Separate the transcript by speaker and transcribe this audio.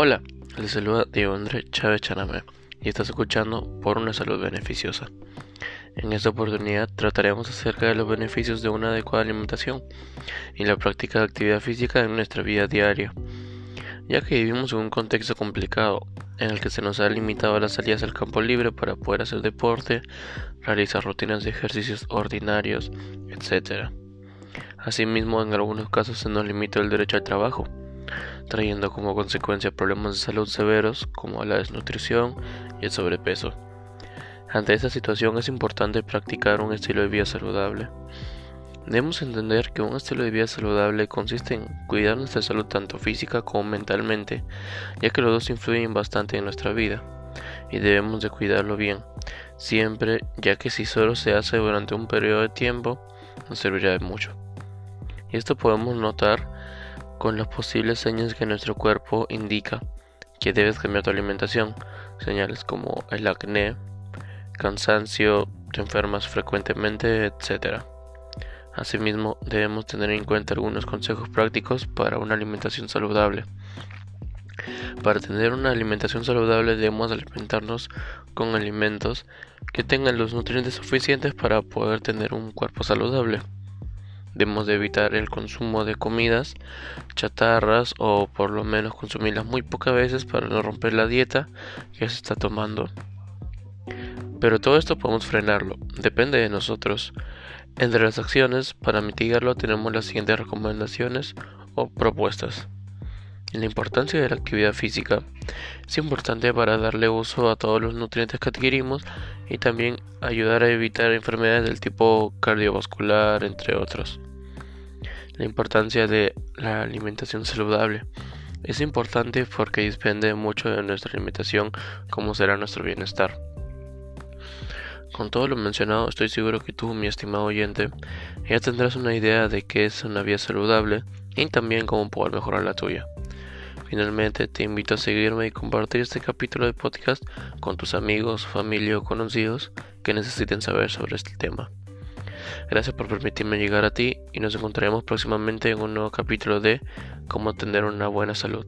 Speaker 1: Hola, les saluda Diego André Chávez Chanamé y estás escuchando por una salud beneficiosa. En esta oportunidad trataremos acerca de los beneficios de una adecuada alimentación y la práctica de actividad física en nuestra vida diaria, ya que vivimos en un contexto complicado en el que se nos ha limitado las salidas al campo libre para poder hacer deporte, realizar rutinas de ejercicios ordinarios, etc. Asimismo, en algunos casos se nos limita el derecho al trabajo trayendo como consecuencia problemas de salud severos como la desnutrición y el sobrepeso. Ante esta situación es importante practicar un estilo de vida saludable. Debemos entender que un estilo de vida saludable consiste en cuidar nuestra salud tanto física como mentalmente, ya que los dos influyen bastante en nuestra vida, y debemos de cuidarlo bien, siempre, ya que si solo se hace durante un periodo de tiempo, no servirá de mucho. Y esto podemos notar con las posibles señas que nuestro cuerpo indica que debes cambiar tu alimentación, señales como el acné, cansancio, te enfermas frecuentemente, etc. Asimismo, debemos tener en cuenta algunos consejos prácticos para una alimentación saludable. Para tener una alimentación saludable debemos alimentarnos con alimentos que tengan los nutrientes suficientes para poder tener un cuerpo saludable. Debemos de evitar el consumo de comidas chatarras o por lo menos consumirlas muy pocas veces para no romper la dieta que se está tomando. Pero todo esto podemos frenarlo, depende de nosotros. Entre las acciones para mitigarlo tenemos las siguientes recomendaciones o propuestas. La importancia de la actividad física es importante para darle uso a todos los nutrientes que adquirimos y también ayudar a evitar enfermedades del tipo cardiovascular, entre otros la importancia de la alimentación saludable. Es importante porque depende mucho de nuestra alimentación cómo será nuestro bienestar. Con todo lo mencionado, estoy seguro que tú, mi estimado oyente, ya tendrás una idea de qué es una vida saludable y también cómo poder mejorar la tuya. Finalmente, te invito a seguirme y compartir este capítulo de podcast con tus amigos, familia o conocidos que necesiten saber sobre este tema. Gracias por permitirme llegar a ti y nos encontraremos próximamente en un nuevo capítulo de Cómo tener una buena salud.